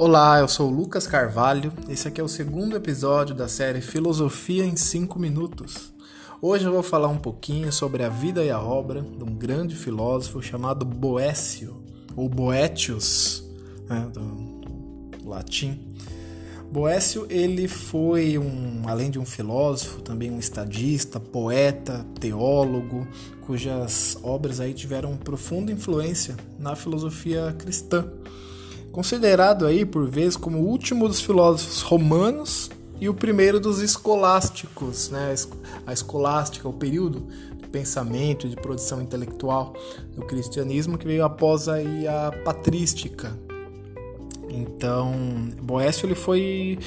Olá, eu sou o Lucas Carvalho. Esse aqui é o segundo episódio da série Filosofia em 5 Minutos. Hoje eu vou falar um pouquinho sobre a vida e a obra de um grande filósofo chamado Boécio, ou Boetius, né, do latim. Boécio ele foi um, além de um filósofo, também um estadista, poeta, teólogo, cujas obras aí tiveram profunda influência na filosofia cristã. Considerado aí por vezes como o último dos filósofos romanos e o primeiro dos escolásticos, né? A escolástica, o período de pensamento e de produção intelectual do cristianismo que veio após aí a patrística, então, Boécio ele foi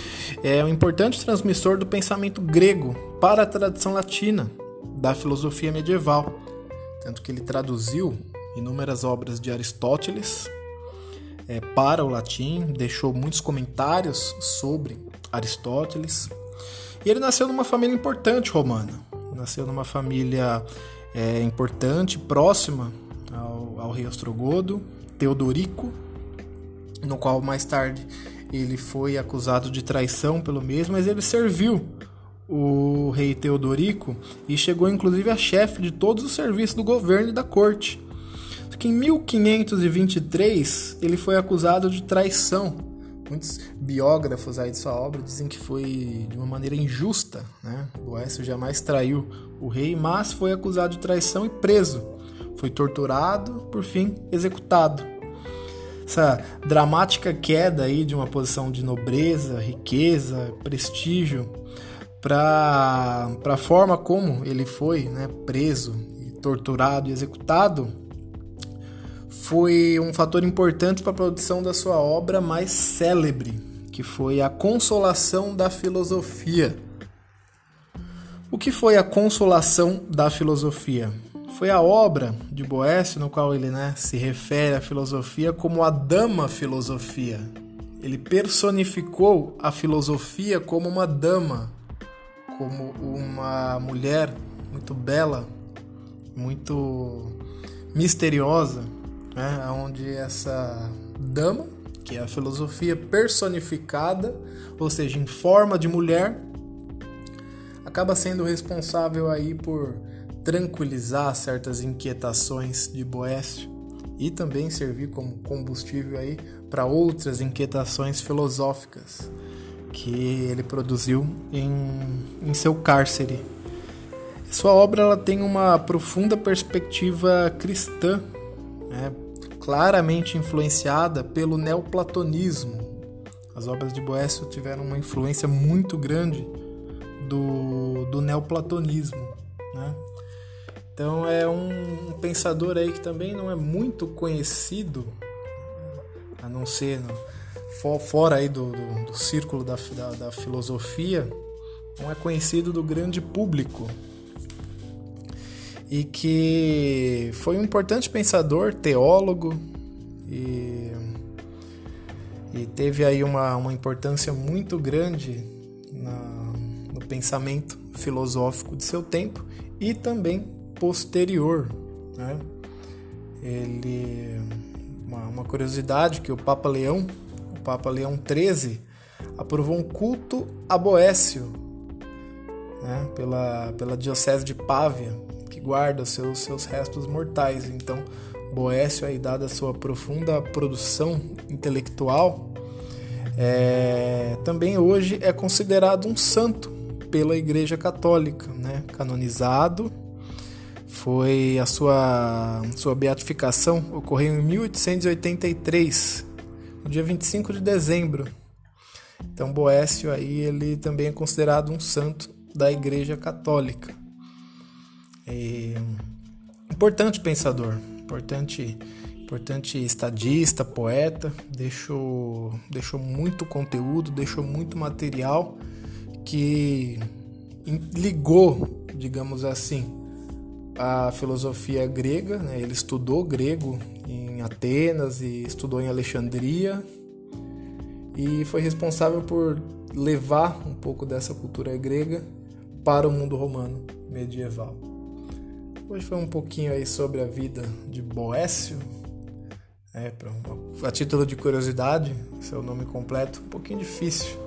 é, um importante transmissor do pensamento grego para a tradição latina da filosofia medieval, tanto que ele traduziu inúmeras obras de Aristóteles é, para o latim, deixou muitos comentários sobre Aristóteles. E ele nasceu numa família importante romana, nasceu numa família é, importante, próxima ao, ao rei Ostrogodo, Teodorico, no qual mais tarde ele foi acusado de traição pelo mesmo, mas ele serviu o rei Teodorico e chegou inclusive a chefe de todos os serviços do governo e da corte. Que em 1523 ele foi acusado de traição. Muitos biógrafos aí de sua obra dizem que foi de uma maneira injusta, né? Boécio jamais traiu o rei, mas foi acusado de traição e preso. Foi torturado, por fim executado essa dramática queda aí de uma posição de nobreza, riqueza, prestígio para a forma como ele foi né, preso, torturado e executado foi um fator importante para a produção da sua obra mais célebre, que foi a Consolação da Filosofia. O que foi a Consolação da Filosofia? Foi a obra de Boécio no qual ele né, se refere à filosofia como a dama filosofia. Ele personificou a filosofia como uma dama, como uma mulher muito bela, muito misteriosa, né, onde essa dama, que é a filosofia personificada, ou seja, em forma de mulher, acaba sendo responsável aí por tranquilizar certas inquietações de Boécio e também servir como combustível aí para outras inquietações filosóficas que ele produziu em, em seu cárcere. Sua obra ela tem uma profunda perspectiva cristã, né, claramente influenciada pelo neoplatonismo. As obras de Boécio tiveram uma influência muito grande do, do neoplatonismo. Né? Então é um, pensador aí que também não é muito conhecido, a não ser no, for, fora aí do, do, do círculo da, da, da filosofia, não é conhecido do grande público e que foi um importante pensador, teólogo e, e teve aí uma, uma importância muito grande na, no pensamento filosófico de seu tempo e também posterior. Né? Ele, uma, uma curiosidade que o Papa Leão, o Papa Leão XIII, aprovou um culto a Boécio né? pela, pela Diocese de Pávia, guarda seus, seus restos mortais. Então, Boécio, aí, dada a sua profunda produção intelectual, é, também hoje é considerado um santo pela Igreja Católica, né? canonizado foi a sua, sua beatificação ocorreu em 1883, no dia 25 de dezembro. Então Boécio aí ele também é considerado um santo da Igreja Católica. E, importante pensador, importante importante estadista, poeta, deixou, deixou muito conteúdo, deixou muito material que ligou, digamos assim, a filosofia grega, né? ele estudou grego em Atenas e estudou em Alexandria e foi responsável por levar um pouco dessa cultura grega para o mundo romano medieval. Hoje foi um pouquinho aí sobre a vida de Boécio, É, a título de curiosidade, seu nome completo, um pouquinho difícil.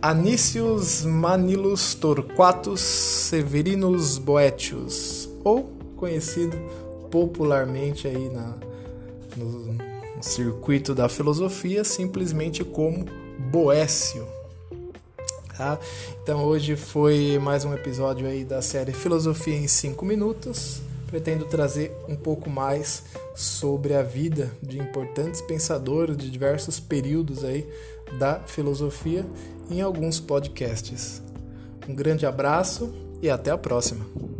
Anícios Manilus Torquatus Severinus Boetius, ou conhecido popularmente aí na, no, no circuito da filosofia simplesmente como Boécio. Tá? Então hoje foi mais um episódio aí da série Filosofia em 5 minutos. Pretendo trazer um pouco mais sobre a vida de importantes pensadores de diversos períodos aí da filosofia em alguns podcasts. Um grande abraço e até a próxima.